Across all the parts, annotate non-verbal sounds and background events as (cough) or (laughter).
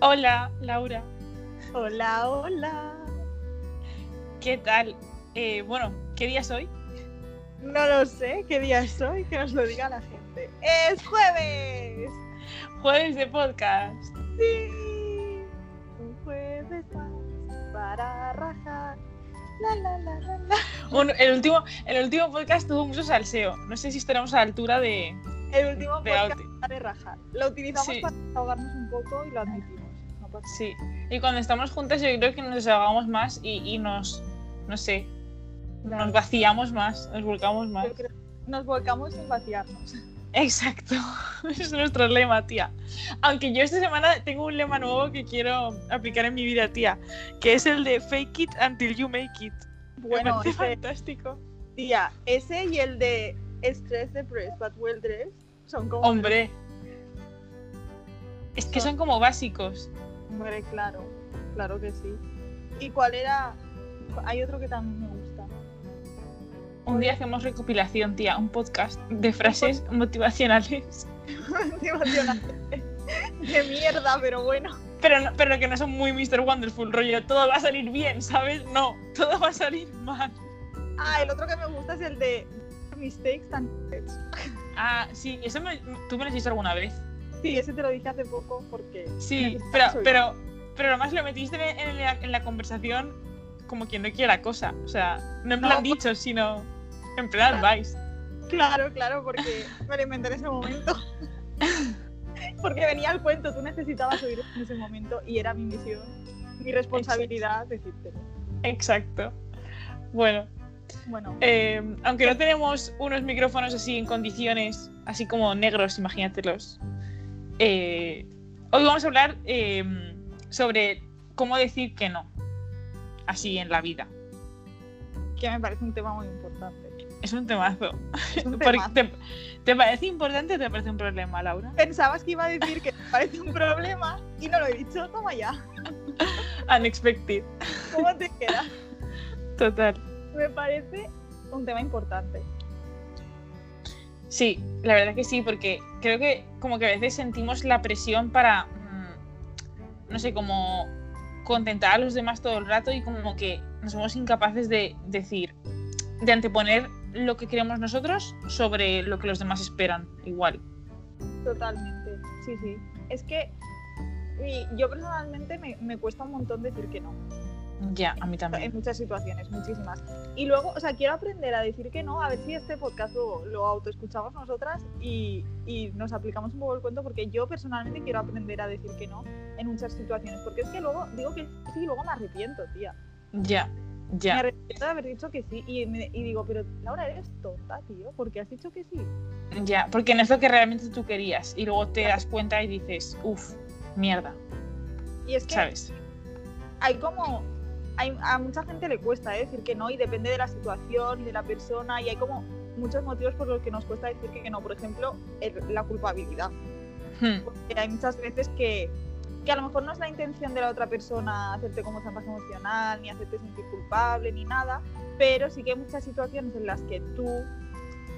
Hola, Laura. Hola, hola. ¿Qué tal? Eh, bueno, ¿qué día es hoy? No lo sé, ¿qué día es hoy? Que nos lo diga la gente. ¡Es jueves! Jueves de podcast. Sí. Un jueves más para rajar. La, la, la, la, la. Bueno, el último, el último podcast tuvo mucho salseo. No sé si estaremos a la altura de. El último De podcast de rajar. Lo utilizamos Sí. para ahogarnos un poco y lo admitimos. Sí. Y cuando estamos juntas, yo creo que nos desahogamos más y, y nos. No sé. Nos vaciamos más, nos volcamos más. Yo creo- Nos volcamos sin vaciarnos. Exacto. (laughs) Es nuestro lema, tía. Aunque yo esta semana tengo un lema nuevo que quiero aplicar en mi vida, tía. Que es el de fake it until you make it. Bueno, fantástico. tía, ese y el de Stress Depressed but Well Dressed son como. Hombre. Es que son como básicos. Hombre, claro, claro que sí. ¿Y cuál era? Hay otro que también me gusta. Un día hacemos recopilación, tía, un podcast de frases (laughs) motivacionales. Motivacionante. De mierda, pero bueno. Pero, no- pero que no son muy Mr. Wonderful, rollo. Todo va a salir bien, ¿sabes? No, todo va a salir mal. Ah, el otro que me gusta es el de Mistakes and Regrets. Ah, sí, eso me- tú me lo has dicho alguna vez. Sí, ese te lo dije hace poco porque. Sí, pero, pero, pero además lo metiste en, la, en la conversación como quien no quiere la cosa. O sea, no en No, plan pues- dicho, sino en plan advice. Claro, claro, porque me lo inventé en ese momento. (laughs) Porque venía al cuento, tú necesitabas oír en ese momento y era mi misión, mi responsabilidad decírtelo. Exacto. Bueno, Bueno, eh, aunque no tenemos unos micrófonos así en condiciones, así como negros, imagínatelos. Eh, hoy vamos a hablar eh, sobre cómo decir que no. Así en la vida. que me parece un tema muy importante. Es un temazo. Es un. (laughs) ¿Te, te parece importante o te parece un problema, Laura? Pensabas que iba a decir que me parece un problema y no lo he dicho, toma ya. (laughs) Unexpected. ¿Cómo te queda? Total. Me parece un tema importante. Sí, la verdad que sí, porque creo que como que a veces sentimos la presión para, mm, no sé, como contentar a los demás todo el rato y como que nos somos incapaces de decir, de anteponer lo que queremos nosotros sobre lo que los demás esperan, igual. Totalmente. Sí, sí. Es que yo personalmente me, me cuesta un montón decir que no. Ya, a mí En también. muchas situaciones, muchísimas. Y luego, o sea, quiero aprender a decir que no, a ver si este podcast lo, lo autoescuchamos nosotras y, y nos aplicamos un poco el cuento, porque yo personalmente quiero aprender a decir que no en muchas situaciones, porque es que luego digo que sí y luego me arrepiento, tía. Ya, Me ya. arrepiento de haber dicho que sí y, me- y digo, pero Laura, eres tonta, tío, porque has dicho que sí. Ya, porque no es lo que realmente tú querías y luego te das cuenta y dices, uff, mierda, Y es que ¿sabes? hay como hay, a mucha gente le cuesta ¿eh? decir que no y depende de la situación y de la persona y hay como muchos motivos por los que nos cuesta decir que no. Por ejemplo el- la culpabilidad. Hmm, porque hay muchas veces que, que a lo mejor no es la intención de la otra persona hacerte como chantaje emocional ni hacerte sentir culpable ni nada pero sí que hay muchas situaciones en las que tú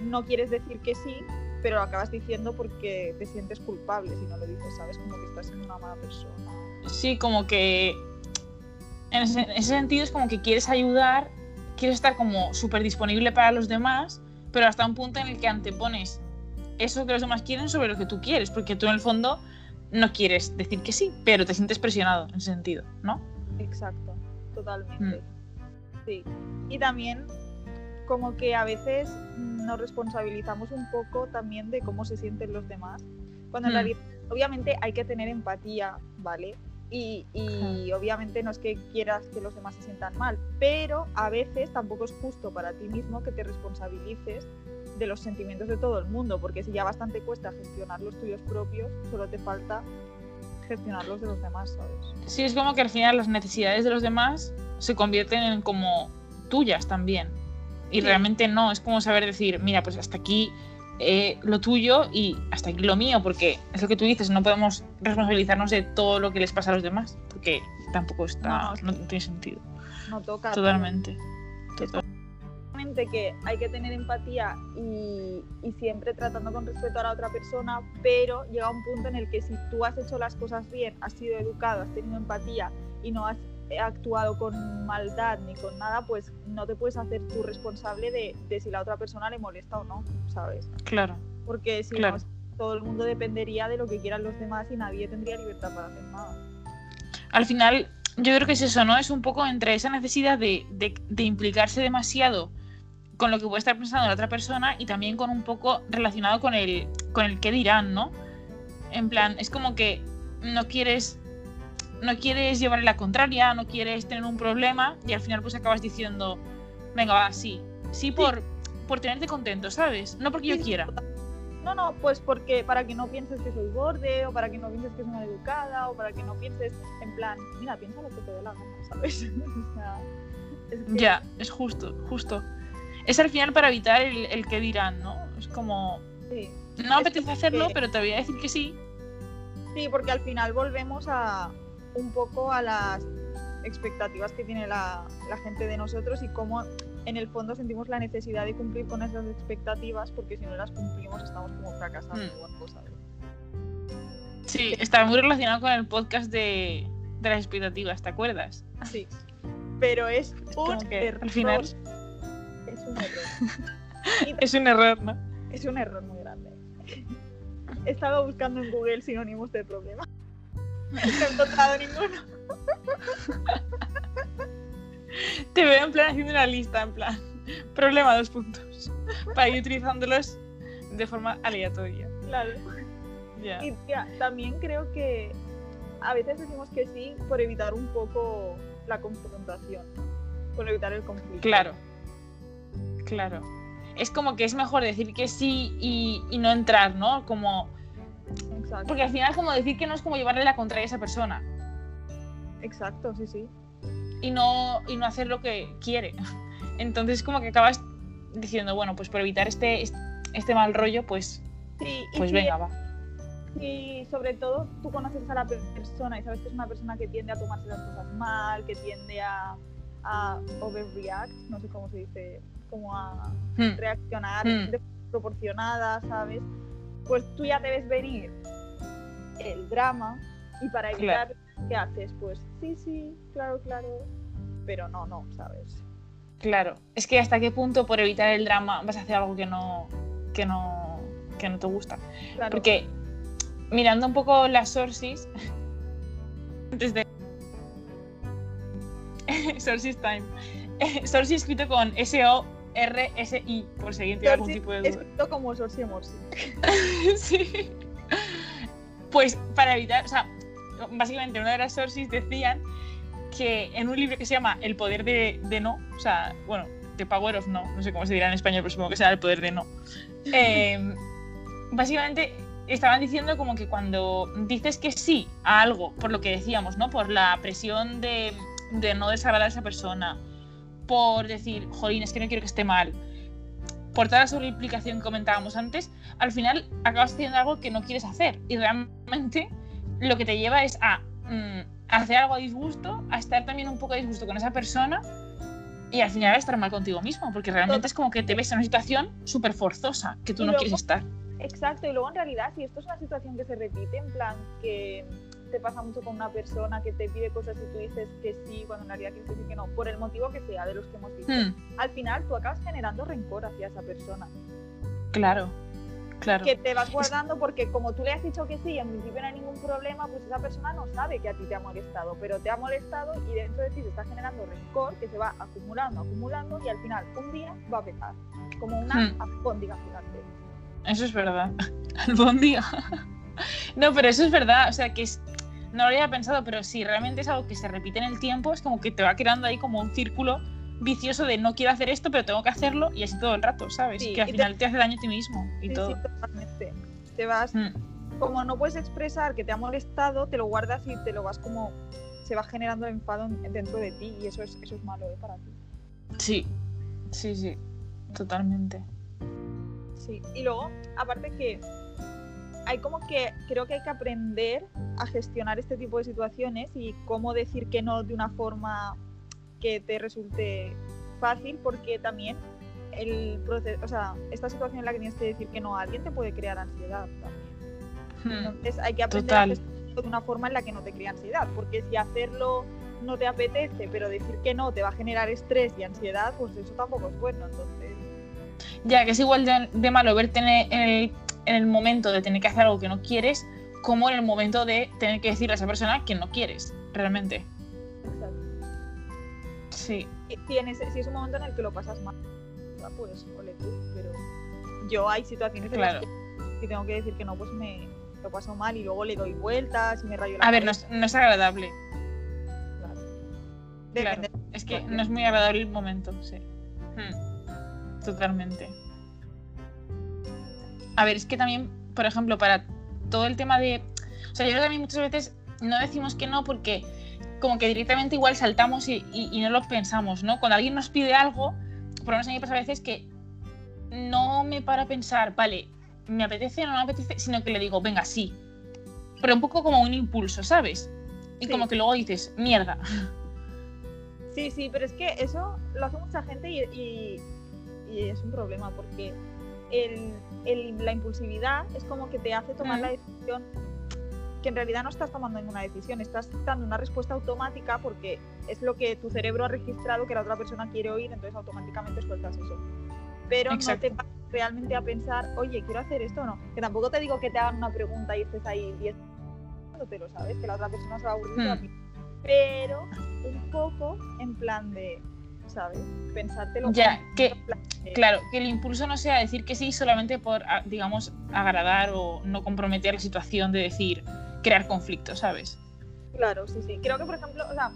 no quieres decir que sí pero lo acabas diciendo porque te sientes culpable si no lo dices sabes como que estás siendo una mala persona. Sí, como que en ese, en ese sentido es como que quieres ayudar, quieres estar como súper disponible para los demás, pero hasta un punto en el que antepones eso que los demás quieren sobre lo que tú quieres, porque tú en el fondo no quieres decir que sí, pero te sientes presionado en ese sentido, ¿no? Exacto, totalmente. Mm. Sí. Y también como que a veces nos responsabilizamos un poco también de cómo se sienten los demás. Cuando en Mm. realidad, obviamente hay que tener empatía, ¿vale? Y, y obviamente no es que quieras que los demás se sientan mal, pero a veces tampoco es justo para ti mismo que te responsabilices de los sentimientos de todo el mundo, porque si ya bastante cuesta gestionar los tuyos propios, solo te falta gestionar los de los demás, ¿sabes? Sí, es como que al final las necesidades de los demás se convierten en como tuyas también. Y Sí. realmente no, es como saber decir, mira, pues hasta aquí eh, lo tuyo y hasta aquí lo mío, porque es lo que tú dices, no podemos responsabilizarnos de todo lo que les pasa a los demás, porque tampoco está, No, no, tiene sentido. No toca. Totalmente. Total. obviamente que hay que tener empatía y, y, siempre tratando con respeto a la otra persona, pero llega un punto en el que si tú has hecho las cosas bien, has sido educado, has tenido empatía y no has actuado con maldad ni con nada, pues no te puedes hacer tú responsable de, de si la otra persona le molesta o no, ¿sabes? Claro. Porque si Claro. no, todo el mundo dependería de lo que quieran los demás y nadie tendría libertad para hacer nada. Al final, yo creo que es eso, ¿no? Es un poco entre esa necesidad de, de- de implicarse demasiado con lo que puede estar pensando la otra persona y también con un poco relacionado con el, con el qué dirán, ¿no? En plan, es como que no quieres no quieres llevarle la contraria, no quieres tener un problema y al final pues acabas diciendo, venga, va, sí, sí por, por tenerte contento, ¿sabes? No porque yo quiera. No, no, pues porque para que no pienses que soy borde, o para que no pienses que soy educada, o para que no pienses en plan, mira, piensa lo que te dé la gana, ¿sabes? (laughs) o sea, es que- Ya, es justo, justo. Es al final para evitar el, el qué dirán, ¿no? Es como, sí. no Es apetece hacerlo, que- pero te voy a decir que sí. Sí, porque al final volvemos a un poco a las expectativas que tiene la, la gente de nosotros y cómo en el fondo sentimos la necesidad de cumplir con esas expectativas porque si no las cumplimos estamos como fracasando Hmm. o algo, ¿sabes? Sí, está muy relacionado con el podcast de, de las expectativas, ¿te acuerdas? Sí. Pero es un error. al final- Es un error. (laughs) Es un error, ¿no? Es un error muy grande. He estado buscando en Google sinónimos de problema. (laughs) No he encontrado ninguno. (laughs) Te veo en plan haciendo una lista, en plan, problema, dos puntos, para ir utilizándolos de forma aleatoria. Claro. Ya. Y tía, también creo que a veces decimos que sí por evitar un poco la confrontación, por evitar el conflicto. Claro, claro. Es como que es mejor decir que sí y, y no entrar, ¿no? Como, Exacto. porque al final como decir que no es como llevarle la contraria a esa persona Exacto, sí, sí. y no, y no hacer lo que quiere. Entonces como que acabas diciendo, bueno, pues por evitar este, este mal rollo, pues, Sí, y pues si- venga, va. Y sobre todo tú conoces a la per- persona y sabes que es una persona que tiende a tomarse las cosas mal, que tiende a, a overreact, no sé cómo se dice, como a Hmm, reaccionar Mm. de forma proporcionada, ¿sabes? Pues tú ya debes venir el drama y para evitar, ¿qué haces? Pues sí, sí, claro, claro, pero no, no, ¿sabes? Claro. Es que hasta qué punto por evitar el drama vas a hacer algo que no, que no, que no te gusta. Claro, Porque mirando un poco las sources, (laughs) antes de. (laughs) sources time. (laughs) sources escrito con S-O-R-S-I, por si alguien tiene algún tipo de duda. escrito como Sorsi Morsi. (laughs) sí. Pues para evitar, o sea, básicamente una de las sources decían que en un libro que se llama El poder de, de no, o sea, bueno, The Power of No, no sé cómo se dirá en español, pero supongo que será el poder de no. (laughs) Eh, básicamente estaban diciendo como que cuando dices que sí a algo, por lo que decíamos, ¿no? Por la presión de, de no desagradar a esa persona, por decir, jolín, es que no quiero que esté mal, por toda la sobreimplicación que comentábamos antes, al final acabas haciendo algo que no quieres hacer y realmente lo que te lleva es a mm, hacer algo a disgusto, a estar también un poco a disgusto con esa persona y al final a estar mal contigo mismo, porque realmente es como que te ves en una situación súper forzosa que tú Y no luego- quieres estar. Exacto, y luego en realidad, si esto es una situación que se repite, en plan que te pasa mucho con una persona que te pide cosas y tú dices que sí, cuando en realidad quieres decir que no, por el motivo que sea de los que hemos dicho, Hmm, al final tú acabas generando rencor hacia esa persona. claro, claro. Que te vas guardando porque como tú le has dicho que sí y en principio no hay ningún problema, pues esa persona no sabe que a ti te ha molestado, pero te ha molestado y dentro de ti se está generando rencor que se va acumulando, acumulando y al final un día va a petar, como una Hmm. gigante. Eso es verdad. (laughs) Albóndiga. (laughs) no, pero eso es verdad. O sea, que es, no lo había pensado, pero si realmente es algo que se repite en el tiempo, es como que te va creando ahí como un círculo vicioso de no quiero hacer esto, pero tengo que hacerlo y así todo el rato, ¿sabes? Sí, que al y te- final te hace daño a ti mismo y Sí, todo. sí, totalmente. Te vas Mm, como no puedes expresar que te ha molestado, te lo guardas y te lo vas como se va generando el enfado en- dentro de ti y eso es eso es malo ¿eh? para ti. Sí, sí, sí, totalmente. Sí. Y luego, aparte que hay como que creo que hay que aprender a gestionar este tipo de situaciones y cómo decir que no de una forma que te resulte fácil, porque también el proceso, o sea, esta situación en la que tienes que decir que no a alguien te puede crear ansiedad también. Hmm, Entonces hay que aprender Total. a hacerlo de una forma en la que no te crea ansiedad, porque si hacerlo no te apetece, pero decir que no te va a generar estrés y ansiedad, pues eso tampoco es bueno. Entonces, Ya, que es igual de, de malo verte en el, en el- en momento de tener que hacer algo que no quieres, como en el momento de tener que decirle a esa persona que no quieres, realmente. exacto. Sí. Si, en ese- si es un momento en el que lo pasas mal, ah, pues ole tú, pero yo hay situaciones en Claro. las que tengo que decir que no, pues me lo paso mal y luego le doy vueltas y me rayo la A ver, no es, no es agradable. claro. Es que no es muy agradable el momento, sí. Hmm, Totalmente. A ver, es que también, por ejemplo, para todo el tema de. O sea, yo creo que también muchas veces no decimos que no porque como que directamente igual saltamos y, y- y no lo pensamos, ¿no? Cuando alguien nos pide algo, por lo menos a mí me pasa a veces que no me para a pensar, vale, me apetece o no me apetece, sino que le digo, venga, sí. Pero un poco como un impulso, ¿sabes? Y Sí. como que luego dices, mierda. Sí, sí, pero es que eso lo hace mucha gente y, y- y es un problema porque el- el- la impulsividad es como que te hace tomar Mm. la decisión que en realidad no estás tomando ninguna decisión, estás dando una respuesta automática porque es lo que tu cerebro ha registrado que la otra persona quiere oír, entonces automáticamente sueltas eso. Pero Exacto. no te paras realmente a pensar, oye, quiero hacer esto o no. Que tampoco te digo que te hagan una pregunta y estés ahí 10 te lo sabes, que la otra persona se va a aburrir. Pero un poco en plan de, ¿sabes? Pensártelo. Ya, que- Claro, que el impulso no sea decir que sí solamente por, a- digamos, agradar o no comprometer la situación de decir, crear conflicto, ¿sabes? Claro, sí, sí. Creo que, por ejemplo, o sea,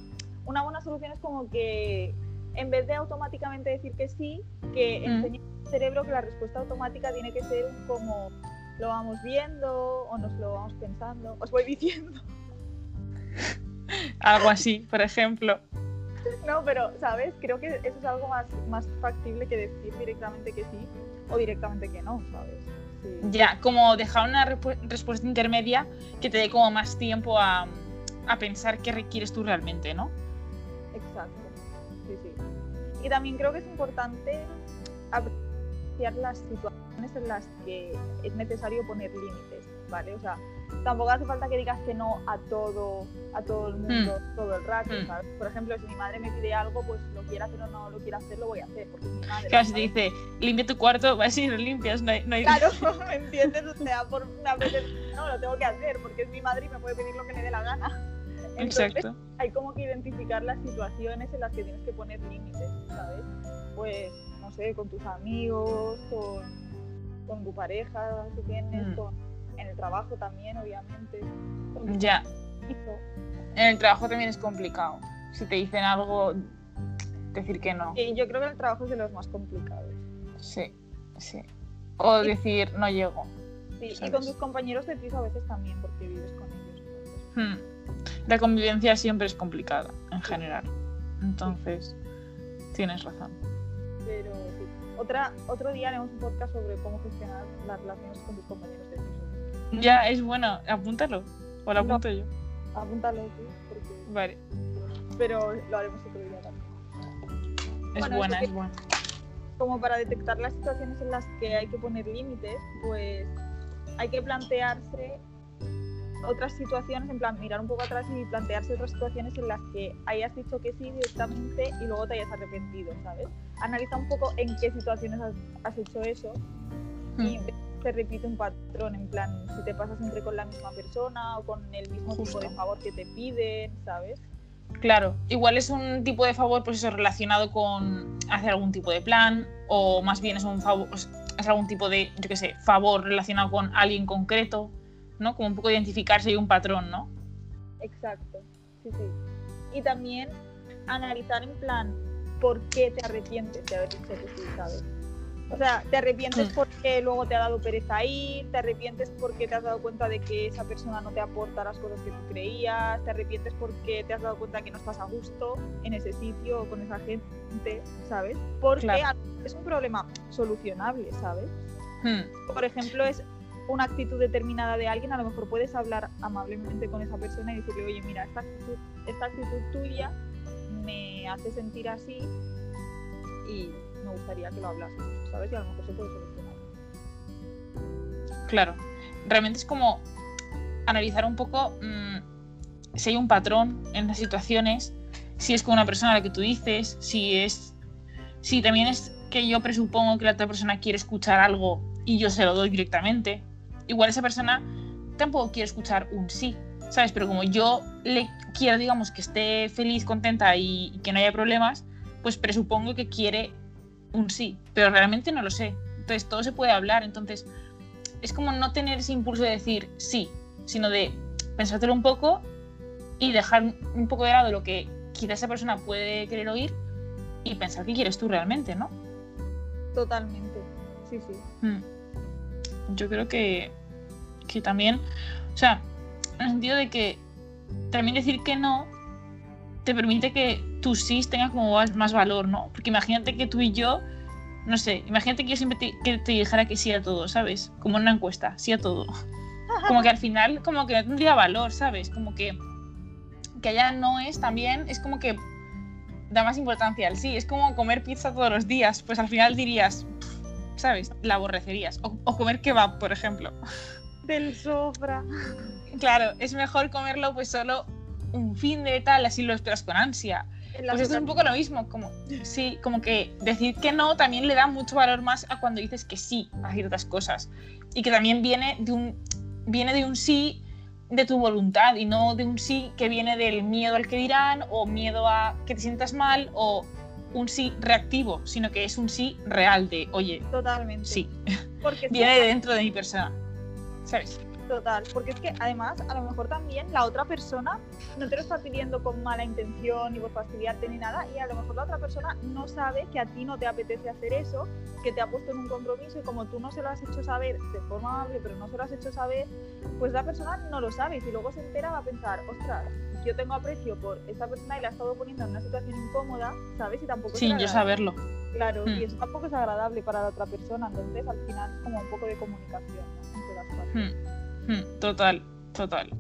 una buena solución es como que en vez de automáticamente decir que sí, que Mm. enseñe al cerebro que la respuesta automática tiene que ser como lo vamos viendo o nos lo vamos pensando. Os voy diciendo. (laughs) Algo así, por ejemplo. (laughs) No, pero, ¿sabes? Creo que eso es algo más, más factible que decir directamente que sí o directamente que no, ¿sabes? Sí. Ya, como dejar una respuesta intermedia que te dé como más tiempo a, a pensar qué requieres tú realmente, ¿no? Exacto. Sí, sí. Y también creo que es importante apreciar las situaciones en las que es necesario poner límites, ¿vale? O sea, tampoco hace falta que digas que no a todo, a todo el mundo, todo el rato, Mm. ¿sabes? Por ejemplo, si mi madre me pide algo, pues lo quiera hacer o no lo quiera hacer, lo voy a hacer, porque mi madre. Claro, si te dice, limpia tu cuarto, (laughs) vas y lo limpias, no hay... no hay- Claro, (laughs) (laughs) ¿me entiendes? O sea, por una vez no, lo tengo que hacer, porque es mi madre y me puede pedir lo que le dé la gana. Entonces, Exacto. hay como que identificar las situaciones en las que tienes que poner límites, ¿sabes? Pues, no sé, con tus amigos, con, con tu pareja si tienes, Mm. con, en el trabajo también, obviamente. Ya, en el trabajo también es complicado. Si te dicen algo, decir que no. Y yo creo que el trabajo es de los más complicados. Sí, sí. O decir, no llego. Sí, y con tus compañeros de piso a veces también, porque vives con ellos. Hmm. La convivencia siempre es complicada, en general. Entonces, tienes razón. Pero sí. Otra, otro día haremos un podcast sobre cómo gestionar las relaciones con tus compañeros de piso. Ya, es bueno, apúntalo. O lo No. apunto yo. Apúntalo tú, porque... Vale, pero lo haremos otro día también. es Bueno, buena, eso es buena. Como para detectar las situaciones en las que hay que poner límites, pues hay que plantearse otras situaciones, en plan mirar un poco atrás y plantearse otras situaciones en las que hayas dicho que sí directamente y luego te hayas arrepentido, ¿sabes? Analiza un poco en qué situaciones has, has hecho eso y ve si se repite un patrón, en plan, si te pasas siempre con la misma persona o con el mismo Justo. tipo de favor que te piden, ¿sabes? Claro, igual es un tipo de favor, pues eso, relacionado con hacer algún tipo de plan, o más bien es un favor, pues, es algún tipo de, yo qué sé, favor relacionado con alguien concreto, ¿no? Como un poco identificarse y un patrón, ¿no? Exacto, sí, sí. Y también analizar en plan por qué te arrepientes de haber dicho que sí, ¿sabes? O sea, te arrepientes Mm. porque luego te ha dado pereza ir, te arrepientes porque te has dado cuenta de que esa persona no te aporta las cosas que tú creías, te arrepientes porque te has dado cuenta que no estás a gusto en ese sitio o con esa gente, ¿sabes? Porque Claro. es un problema solucionable, ¿sabes? Hmm, por ejemplo, es una actitud determinada de alguien, a lo mejor puedes hablar amablemente con esa persona y decirle, oye, mira, esta actitud, esta actitud tuya me hace sentir así y me gustaría que lo hablases, ¿sabes? Y a lo mejor se puede solucionar. Claro. Realmente es como analizar un poco mmm, si hay un patrón en las situaciones, si es con una persona a la que tú dices, si es. Si también es que yo presupongo que la otra persona quiere escuchar algo y yo se lo doy directamente. Igual esa persona tampoco quiere escuchar un sí, ¿sabes? Pero como yo le quiero, digamos, que esté feliz, contenta y que no haya problemas, pues presupongo que quiere un sí, pero realmente no lo sé. Entonces todo se puede hablar, entonces es como no tener ese impulso de decir sí, sino de pensártelo un poco y dejar un poco de lado lo que quizá esa persona puede querer oír y pensar qué quieres tú realmente, ¿no? Totalmente, sí, sí. Mm. Yo creo que, que también, o sea, en el sentido de que también decir que no te permite que tu sí tenga como más, más valor, ¿no? Porque imagínate que tú y yo, no sé, imagínate que yo siempre te, que te dijera que sí a todo, ¿sabes? Como en una encuesta, sí a todo. (laughs) Como que al final, como que no tendría valor, ¿sabes? Como que que allá no es también, es como que da más importancia al sí. Es como comer pizza todos los días, pues al final dirías, ¿sabes? La aborrecerías. O, o comer kebab, por ejemplo. Del sofra. Claro, es mejor comerlo pues solo un fin de tal, así lo esperas con ansia. Pues esto es un poco lo mismo, como sí, como que decir que no también le da mucho valor más a cuando dices que sí a ciertas cosas y que también viene de un viene de un sí de tu voluntad y no de un sí que viene del miedo al que dirán o miedo a que te sientas mal o un sí reactivo, sino que es un sí real de, oye, Totalmente. sí, Porque (laughs) viene de dentro de mi persona, ¿sabes? Total, porque es que además a lo mejor también la otra persona no te lo está pidiendo con mala intención ni por fastidiarte ni nada y a lo mejor la otra persona no sabe que a ti no te apetece hacer eso, que te ha puesto en un compromiso y como tú no se lo has hecho saber de forma amable pero no se lo has hecho saber, pues la persona no lo sabe y si luego se entera va a pensar, ostras, yo tengo aprecio por esta persona y la ha estado poniendo en una situación incómoda, ¿sabes? Y tampoco Sin yo saberlo. Claro, Hmm. y eso tampoco es agradable para la otra persona, entonces al final es como un poco de comunicación ¿no? entre las partes. Hmm, hmm, Total, total.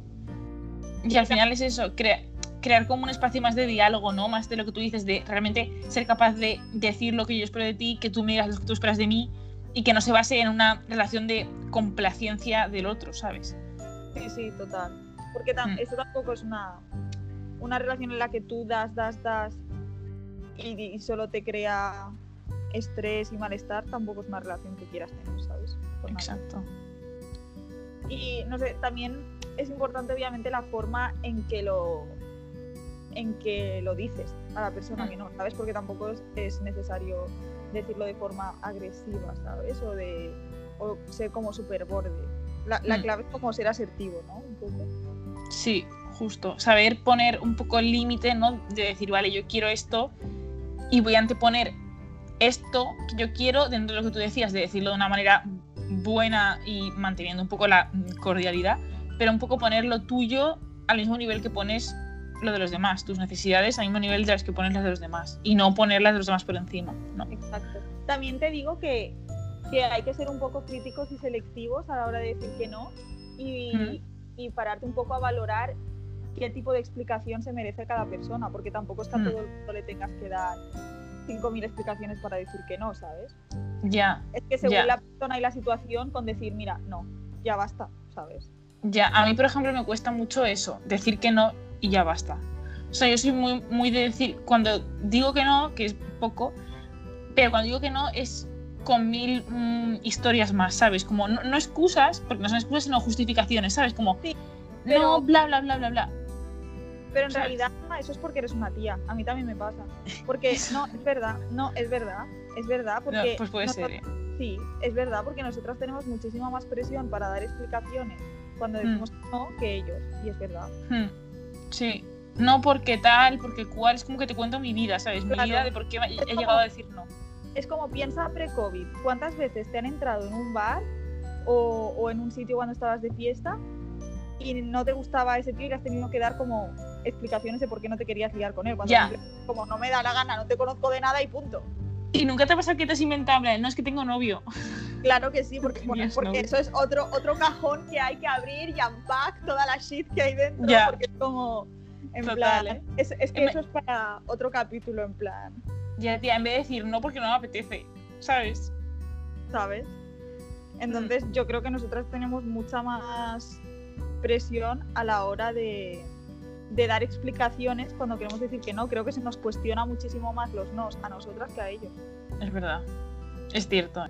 Y al final es eso, crea- crear como un espacio más de diálogo, ¿no? Más de lo que tú dices, de realmente ser capaz de decir lo que yo espero de ti, que tú me digas lo que tú esperas de mí y que no se base en una relación de complacencia del otro, ¿sabes? Sí, sí, total. Porque tam- Mm. eso tampoco es una, una relación en la que tú das, das, das y, y solo te crea estrés y malestar, tampoco es una relación que quieras tener, ¿sabes? Nadie. Exacto. Y no sé, también es importante obviamente la forma en que lo en que lo dices a la persona Mm. que no, ¿sabes? Porque tampoco es, es necesario decirlo de forma agresiva, ¿sabes? O de o ser como súper borde. La, la Mm. clave es como ser asertivo, ¿no? Un poco. Sí, justo. Saber poner un poco el límite, ¿no? De decir, vale, yo quiero esto y voy a anteponer esto que yo quiero dentro de lo que tú decías, de decirlo de una manera buena y manteniendo un poco la cordialidad, pero un poco poner lo tuyo al mismo nivel que pones lo de los demás, tus necesidades al mismo nivel de las que pones las de los demás y no poner las de los demás por encima, ¿no? Exacto. También te digo que, que hay que ser un poco críticos y selectivos a la hora de decir que no y, Ujú. y pararte un poco a valorar qué tipo de explicación se merece cada persona, porque tampoco es que a Mm. todo el mundo le tengas que dar 5.000 explicaciones para decir que no, ¿sabes? Ya, Es que según Ya. la persona y la situación, con decir, mira, no, ya basta, ¿sabes? Ya, a mí, por ejemplo, me cuesta mucho eso, decir que no y ya basta. O sea, yo soy muy, muy de decir, cuando digo que no, que es poco, pero cuando digo que no es con mil mm, historias más, ¿sabes? Como no, no excusas, porque no son excusas, sino justificaciones, ¿sabes? Como, Sí, no, pero- bla, bla, bla, bla, bla. Pero en realidad eso es porque eres una tía. A mí también me pasa. Porque (laughs) no, es verdad, no, es verdad, es verdad. No, Porque pues puede ser, nosotros- ¿eh? Sí, es verdad, porque nosotras tenemos muchísima más presión para dar explicaciones cuando decimos Mm. no que ellos. Y es verdad. Hmm, Sí. No porque tal, porque cual, es como que te cuento mi vida, ¿sabes? Mi Claro. vida de por qué he como- llegado a decir no. Es como piensa pre-COVID. ¿Cuántas veces te han entrado en un bar o, o en un sitio cuando estabas de fiesta y no te gustaba ese tío y le has tenido que dar como explicaciones de por qué no te querías liar con él? Cuando Ya. como no me da la gana, no te conozco de nada y punto. Y nunca te pasa que te es inventable, no es que tengo novio. (laughs) Claro que sí, porque, porque novio. eso es otro, otro cajón que hay que abrir y unpack toda la shit que hay dentro, Ya. porque es como, en Total, plan, ¿eh? es, es que Me- eso es para otro capítulo, en plan. Ya, tía, en vez de decir no porque no me apetece, ¿sabes? ¿sabes? Entonces yo creo que nosotras tenemos mucha más presión a la hora de, de dar explicaciones cuando queremos decir que no. Creo que se nos cuestiona muchísimo más los nos a nosotras que a ellos. Es verdad. Es cierto.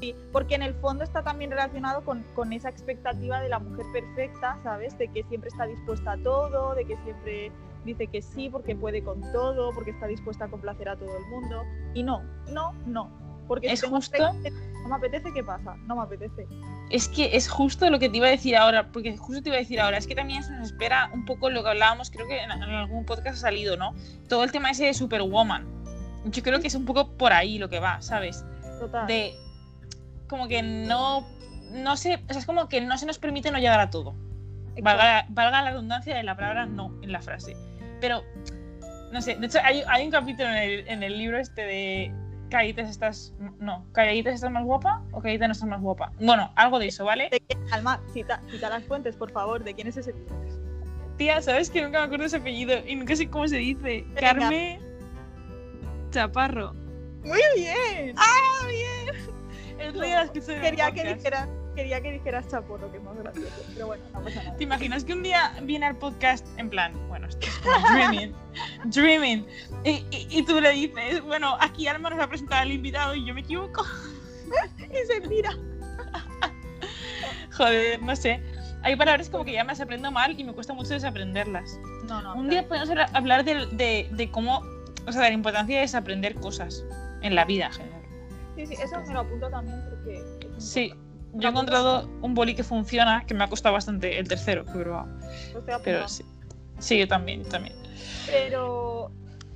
Sí, porque en el fondo está también relacionado con, con esa expectativa de la mujer perfecta, ¿sabes? De que siempre está dispuesta a todo, de que siempre dice que sí porque puede con todo, porque está dispuesta a complacer a todo el mundo. Y no, no, no. Porque Es justo- no me apetece, ¿qué pasa? No me apetece. Es que es justo lo que te iba a decir ahora, porque justo te iba a decir ahora, es que también se nos espera un poco lo que hablábamos, creo que en, en algún podcast ha salido, ¿no? Todo el tema ese de Superwoman. Yo creo que es un poco por ahí lo que va, ¿sabes? Total. De como que no, no sé, o sea, es como que no se nos permite no llegar a todo. Valga, valga la redundancia de la palabra no en la frase. Pero, no sé, de hecho hay, hay un capítulo en el, en el libro este de Calladitas estás... No, Calladitas estás más guapa o Calladita no estás más guapa. Bueno, algo de eso, ¿vale? Alma, cita, cita las fuentes, por favor. ¿De quién es ese libro? Tía, ¿sabes que nunca me acuerdo ese apellido? Y nunca sé cómo se dice. Venga. Carmen Chaparro. Muy bien. ¡Ah, bien! Escuché en el quería, que dijeras, quería que dijeras chaporro, que es más gracioso. Pero bueno, no pasa nada. ¿Te imaginas que un día viene al podcast en plan, bueno, esto es dreaming, dreaming, y, y- y tú le dices, bueno, aquí Alma nos ha presentado al invitado y yo me equivoco? (laughs) Y se mira. Joder, no sé. Hay palabras como que ya me las aprendo mal y me cuesta mucho desaprenderlas. No, no. Un día podemos hablar- de, de- de cómo, o sea, de la importancia de desaprender cosas en la vida en general. Sí, sí, eso me lo apunto también porque. Sí. Yo he encontrado un boli que funciona, que me ha costado bastante, el tercero que he probado. Lo estoy Pero apuntando. sí. Sí, yo también, también. Pero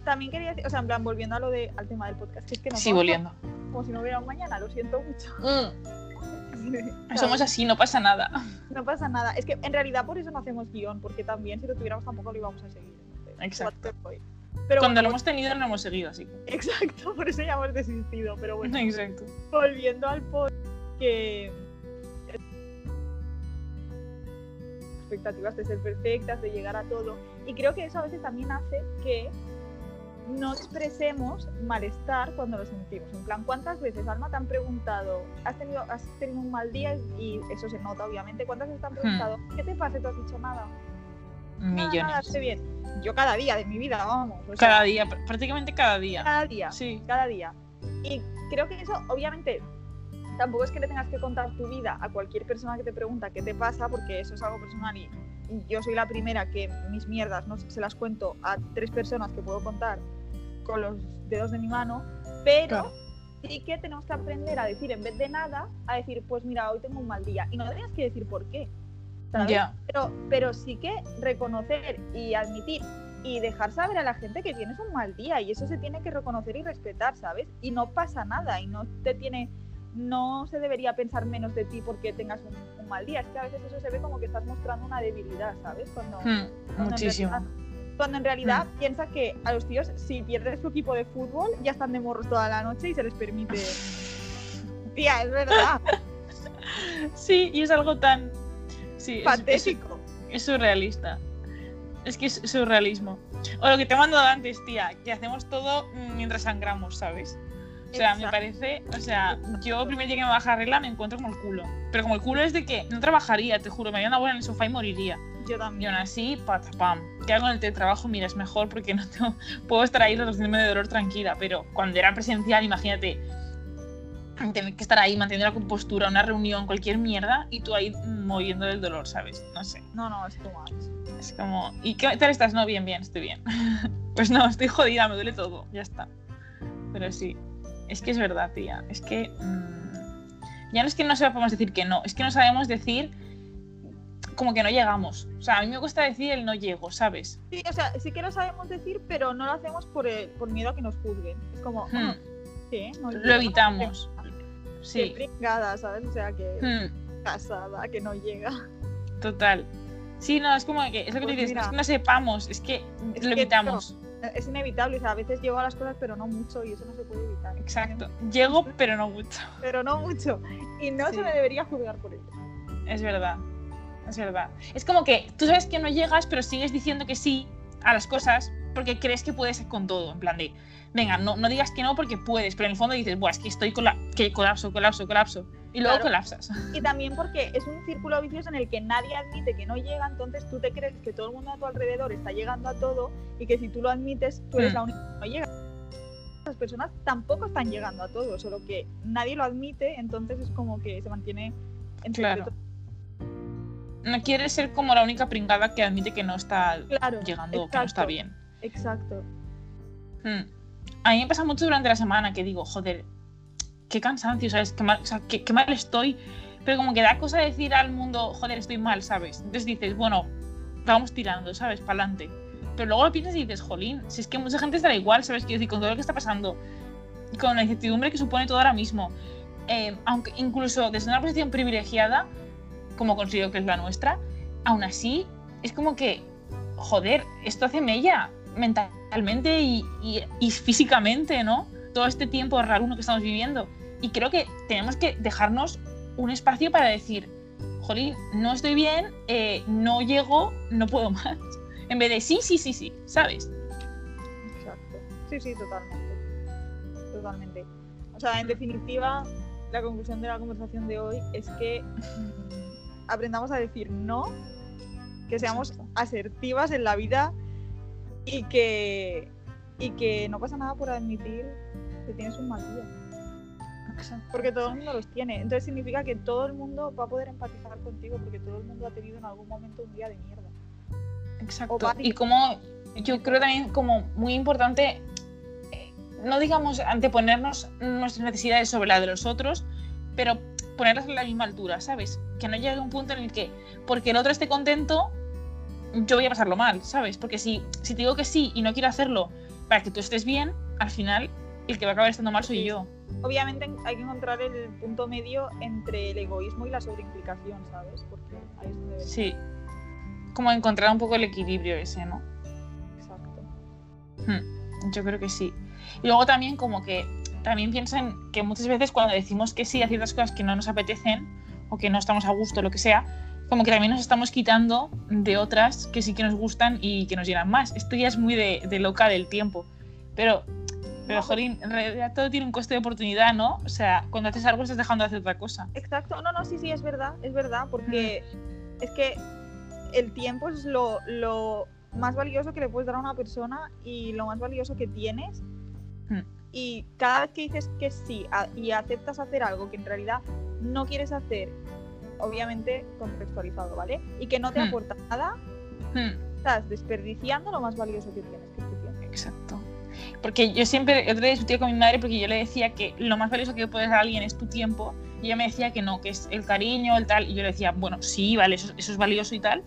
también quería decir, o sea, en plan, volviendo a lo de, al tema del podcast, que es que nos Sí, volviendo. como si no hubiera un mañana, lo siento mucho. (laughs) Somos así, no pasa nada. No pasa nada. Es que en realidad por eso no hacemos guion, porque también si lo tuviéramos tampoco lo íbamos a seguir. entonces, Exacto. Pero Cuando bueno, lo hemos tenido, no lo hemos seguido, así que. Exacto, (laughs) por eso ya hemos desistido. Pero bueno, Exacto. volviendo al pod que expectativas de ser perfectas, de llegar a todo. Y creo que eso a veces también hace que no expresemos malestar cuando lo sentimos. En plan, ¿cuántas veces, Alma, te han preguntado, has tenido, has tenido un mal día? Y eso se nota, obviamente. ¿Cuántas veces te han preguntado, ¿qué te pasa? ¿Tú has dicho nada? Nada, nada, Millones. estoy bien. Yo cada día de mi vida, vamos. o sea, Cada día, pr- prácticamente cada día. Cada día Sí. cada día. Y creo que eso, obviamente, tampoco es que le tengas que contar tu vida a cualquier persona que te pregunta qué te pasa, porque eso es algo personal y yo soy la primera que mis mierdas no se las cuento a tres personas que puedo contar con los dedos de mi mano, pero Claro. sí que tenemos que aprender a decir en vez de nada, a decir, pues mira, hoy tengo un mal día. Y no tienes que decir por qué. Pero, pero sí que reconocer y admitir y dejar saber a la gente que tienes un mal día y eso se tiene que reconocer y respetar, ¿sabes? Y no pasa nada y no te tiene, no se debería pensar menos de ti porque tengas un, un mal día. Es que a veces eso se ve como que estás mostrando una debilidad, ¿sabes? Cuando, Hmm, cuando muchísimo. En realidad, cuando en realidad piensa que a los tíos, si pierdes su equipo de fútbol, ya están de morros toda la noche y se les permite. (laughs) Tía, es verdad. Sí, y es algo tan. Sí, es- es, Patético. es surrealista. Es que es surrealismo. O lo que te he mandado antes, tía, que hacemos todo mientras sangramos, ¿sabes? O sea, me parece, o sea, yo el primer día que me baja regla me encuentro como el culo. Pero como el culo es de que no trabajaría, te juro, me haría una bola en el sofá y moriría. Yo Y también. aún así, patapam. ¿Qué hago en el teletrabajo? Mira, es mejor porque no tengo, (laughs) puedo estar ahí reduciéndome de dolor tranquila. Pero cuando era presencial, imagínate, tener que estar ahí manteniendo la compostura, una reunión, cualquier mierda, y tú ahí moviendo del dolor, ¿sabes? No sé. No, no, es much. Es como, ¿y qué tal estás? No, bien, bien, estoy bien. (laughs) pues no, estoy jodida, me duele todo, ya está. Pero sí, es que es verdad, tía. Es que mm, ya no es que no sepamos decir que no, es que no sabemos decir como que no llegamos. O sea, a mí me cuesta decir el no llego, ¿sabes? Sí, o sea, sí que lo sabemos decir, pero no lo hacemos por, el- por miedo a que nos juzguen. Es como, Hmm, ah, sí, no lo evitamos. Sí, pringada, ¿sabes? O sea, que hmm, casada, que no llega. total. Sí, no, es como que es lo que Pues tú dices, mira. es que no sepamos, es que Es lo que, evitamos. Es inevitable, o sea, a veces llego a las cosas, pero no mucho, y eso no se puede evitar. Exacto. Llego, pero no mucho. Pero no mucho. Y no Sí. se me debería juzgar por ello. Es verdad, es verdad. Es como que tú sabes que no llegas, pero sigues diciendo que sí a las cosas porque crees que puedes con todo, en plan de, venga, no, no digas que no porque puedes, pero en el fondo dices, Buah, es que estoy con la que colapso, colapso, colapso. Y luego Claro. colapsas. Y también porque es un círculo vicioso en el que nadie admite que no llega, entonces tú te crees que todo el mundo a tu alrededor está llegando a todo y que si tú lo admites, tú eres Mm. la única que no llega. Las personas tampoco están llegando a todo, solo que nadie lo admite, entonces es como que se mantiene en Claro. secreto. No quieres ser como la única pringada que admite que no está Claro, llegando o que no está bien. Exacto. Mm. A mí me pasa mucho durante la semana que digo, joder, qué cansancio, ¿sabes? Qué mal, o sea, qué, qué mal estoy. Pero como que da cosa decir al mundo, joder, estoy mal, ¿sabes? Entonces dices, bueno, vamos tirando, ¿sabes? Para adelante. Pero luego lo piensas y dices, jolín, si es que mucha gente estará igual, ¿sabes? Quiero decir, con todo lo que está pasando, con la incertidumbre que supone todo ahora mismo, eh, aunque incluso desde una posición privilegiada, como considero que es la nuestra, aún así es como que, joder, esto hace mella mentalmente y, y- y físicamente, ¿no? Todo este tiempo raro que estamos viviendo. Y creo que tenemos que dejarnos un espacio para decir, jolín, no estoy bien, eh, no llego, no puedo (laughs) más. En vez de sí, sí, sí, sí, ¿sabes? Exacto. Sí, sí, totalmente. Totalmente. O sea, en definitiva, la conclusión de la conversación de hoy es que mm, aprendamos a decir no, que seamos Exacto. asertivas en la vida y que, y que no pasa nada por admitir que tienes un mal día. Porque todo el mundo los tiene. Entonces significa que todo el mundo va a poder empatizar contigo porque todo el mundo ha tenido en algún momento un día de mierda. Exacto. Y como yo creo también como muy importante, eh, no digamos anteponernos nuestras necesidades sobre la de los otros, pero ponerlas a la misma altura, ¿sabes? Que no llegue un punto en el que, porque el otro esté contento, yo voy a pasarlo mal, ¿sabes? Porque si, si te digo que sí y no quiero hacerlo para que tú estés bien, al final el que va a acabar estando mal soy Sí. yo. Obviamente hay que encontrar el punto medio entre el egoísmo y la sobreimplicación, ¿sabes? Porque ahí es donde... Sí. Como encontrar un poco el equilibrio ese, ¿no? Exacto. Hmm, Yo creo que sí. Y luego también como que también piensan que muchas veces cuando decimos que sí a ciertas cosas que no nos apetecen o que no estamos a gusto, lo que sea, como que también nos estamos quitando de otras que sí que nos gustan y que nos llenan más. Esto ya es muy de, de loca del tiempo. Pero, pero jolín, en realidad todo tiene un coste de oportunidad, ¿no? O sea, cuando haces algo estás dejando de hacer otra cosa. Exacto. No, no, sí, sí, es verdad, es verdad, porque es que el tiempo es lo, lo más valioso que le puedes dar a una persona y lo más valioso que tienes. Hmm. Y cada vez que dices que sí a- y aceptas hacer algo que en realidad no quieres hacer, obviamente contextualizado, ¿vale? Y que no te Hmm. aporta nada, Hmm. estás desperdiciando lo más valioso que tienes, que es tu tiempo. Exacto. Porque yo siempre, otro día discutía con mi madre porque yo le decía que lo más valioso que puedes dar a alguien es tu tiempo. Y ella me decía que no, que es el cariño, el tal. Y yo le decía, bueno, sí, vale, eso, eso es valioso y tal.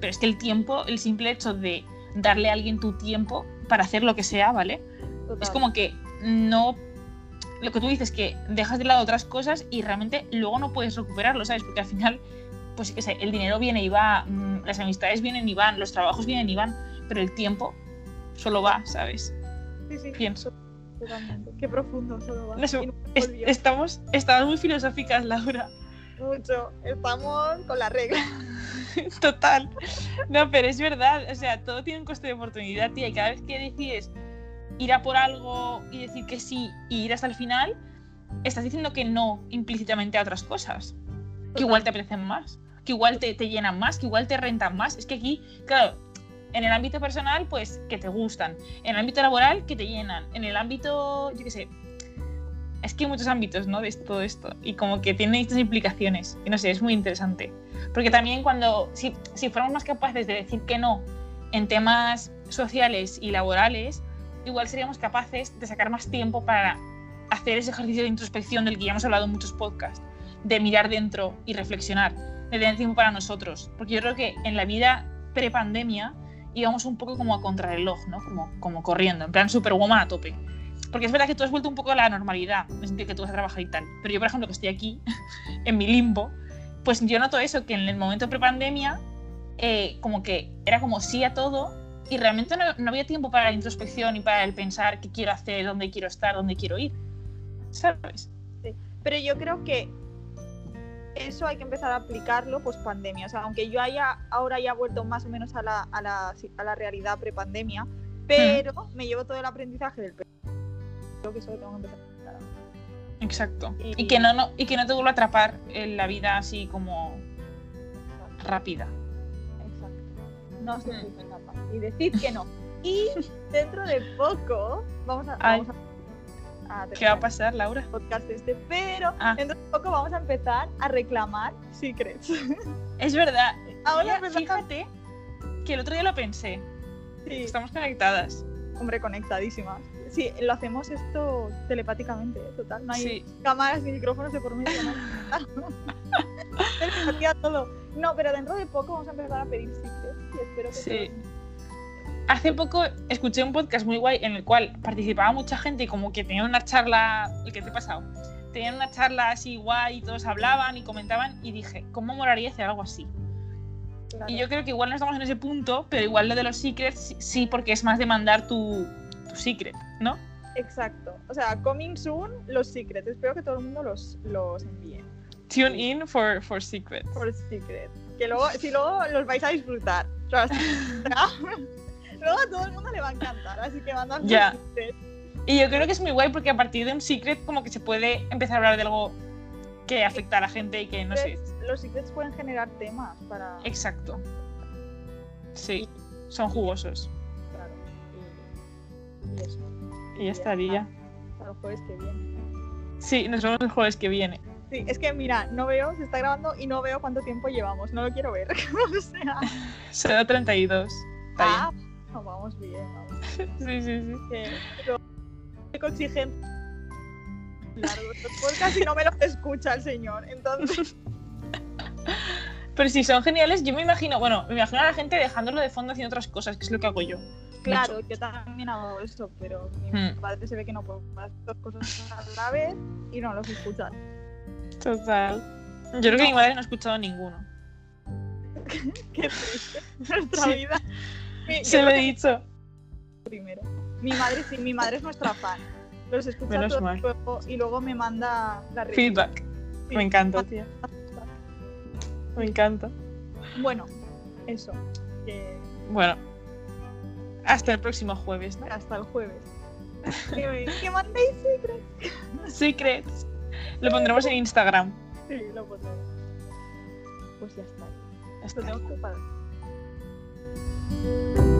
Pero es que el tiempo, el simple hecho de darle a alguien tu tiempo para hacer lo que sea, ¿vale? Total. Es como que no. Lo que tú dices, que dejas de lado otras cosas y realmente luego no puedes recuperarlo, ¿sabes? Porque al final, pues que sé, el dinero viene y va, mm, las amistades vienen y van, los trabajos vienen y van, pero el tiempo solo va, ¿sabes? Sí, sí, pienso. Totalmente. Qué profundo todo va. No sé, Y nunca Es- volvió. estamos, estamos muy filosóficas, Laura. Mucho. Estamos con la regla. (laughs) Total. No, pero es verdad. O sea, todo tiene un coste de oportunidad, tía. Y cada vez que decides ir a por algo y decir que sí y ir hasta el final, estás diciendo que no implícitamente a otras cosas. Que igual te apetecen más, que igual te, te llenan más, que igual te rentan más. Es que aquí, claro, en el ámbito personal, pues que te gustan. En el ámbito laboral, que te llenan. En el ámbito, yo qué sé. Es que hay muchos ámbitos, ¿no? De todo esto. Y como que tiene estas implicaciones. Y no sé, es muy interesante. Porque también cuando, si, si fuéramos más capaces de decir que no en temas sociales y laborales, igual seríamos capaces de sacar más tiempo para hacer ese ejercicio de introspección del que ya hemos hablado en muchos podcasts, de mirar dentro y reflexionar, de tener tiempo para nosotros. Porque yo creo que en la vida pre-pandemia íbamos un poco como a contrarreloj, ¿no? Como, como corriendo, en plan superwoman a tope. Porque es verdad que tú has vuelto un poco a la normalidad, en el sentido que tú vas a trabajar y tal. Pero yo, por ejemplo, que estoy aquí, (laughs) en mi limbo, pues yo noto eso, que en el momento pre-pandemia, eh, como que era como sí a todo y realmente no, no había tiempo para la introspección y para el pensar qué quiero hacer, dónde quiero estar, dónde quiero ir. ¿Sabes? Pero yo creo que eso hay que empezar a aplicarlo post pandemia. O sea, aunque yo haya ahora ya vuelto más o menos a la, a la, a la realidad prepandemia, pero me llevo todo el aprendizaje del Creo que eso lo tengo que empezar a ahora. Exacto. Y- Y que no, no, y que no te vuelva a atrapar en la vida así como rápida. Exacto. No sé Mm. Y decid que no. Y (laughs) dentro de poco vamos a, Ay. vamos a, a ¿Qué va a pasar, Laura? podcast este, pero Ah. dentro de poco vamos a empezar a reclamar secrets. (laughs) Es verdad. Ahora empezamos. fíjate que el otro día lo pensé. Sí, Estamos conectadas. hombre, conectadísimas. Sí, lo hacemos esto telepáticamente, ¿eh? total. No hay Sí. cámaras ni micrófonos de por medio. ¿no? Telepatía (laughs) (laughs) todo. No, pero dentro de poco vamos a empezar a pedir secrets y espero que Sí. Hace poco escuché un podcast muy guay en el cual participaba mucha gente y como que tenían una charla, el que te he pasado, tenían una charla así guay y todos hablaban y comentaban y dije, ¿cómo molaría hacer algo así? Claro. Y yo creo que igual no estamos en ese punto, pero igual lo de los secrets sí- porque es más de mandar tu, tu secret, ¿no? Exacto. O sea, coming soon, los secrets. Espero que todo el mundo los, los envíe. Tune in for, for secrets. Por secret. Que luego, si luego los vais a disfrutar. (laughs) Luego a todo el mundo le va a encantar. Así que los Ya. secrets. Y yo creo que es muy guay porque a partir de un secret como que se puede empezar a hablar de algo que afecta a la gente y que no sé. Los secrets pueden generar temas para. Exacto. Sí, son jugosos. Claro. Y, y eso. Y ya estaría. Hasta el jueves que viene. Sí, nos vemos el jueves que viene. Sí, es que mira, no veo, se está grabando y no veo cuánto tiempo llevamos. No lo quiero ver. (laughs) o sea. (laughs) Será 32. Está Ah, no, vamos bien, vamos. (laughs) Sí, sí, sí. que pero exigente largos los podcasts y no me los escucha el señor entonces (laughs) Pero si son geniales, yo me imagino, bueno, me imagino a la gente dejándolo de fondo haciendo otras cosas, que es lo que hago yo. claro yo también hago eso pero mi Hmm. padre se ve que no puede hacer dos cosas a la vez y no los escucha Total. Yo creo que mi madre no ha escuchado ninguno. (laughs) qué triste nuestra Sí. vida Se lo he dicho. primero mi madre sí mi madre es nuestra fan los escucha Menos todos mal. luego y luego me manda la. Feedback. Sí. Me encanta, tía. Me encanta. bueno eso Bueno. Hasta el próximo jueves, ¿no? hasta el jueves (laughs) que, mandéis secrets Secrets. Lo pondremos en Instagram. Sí, lo pondré. Pues ya está. Lo tengo que parar. Thank you.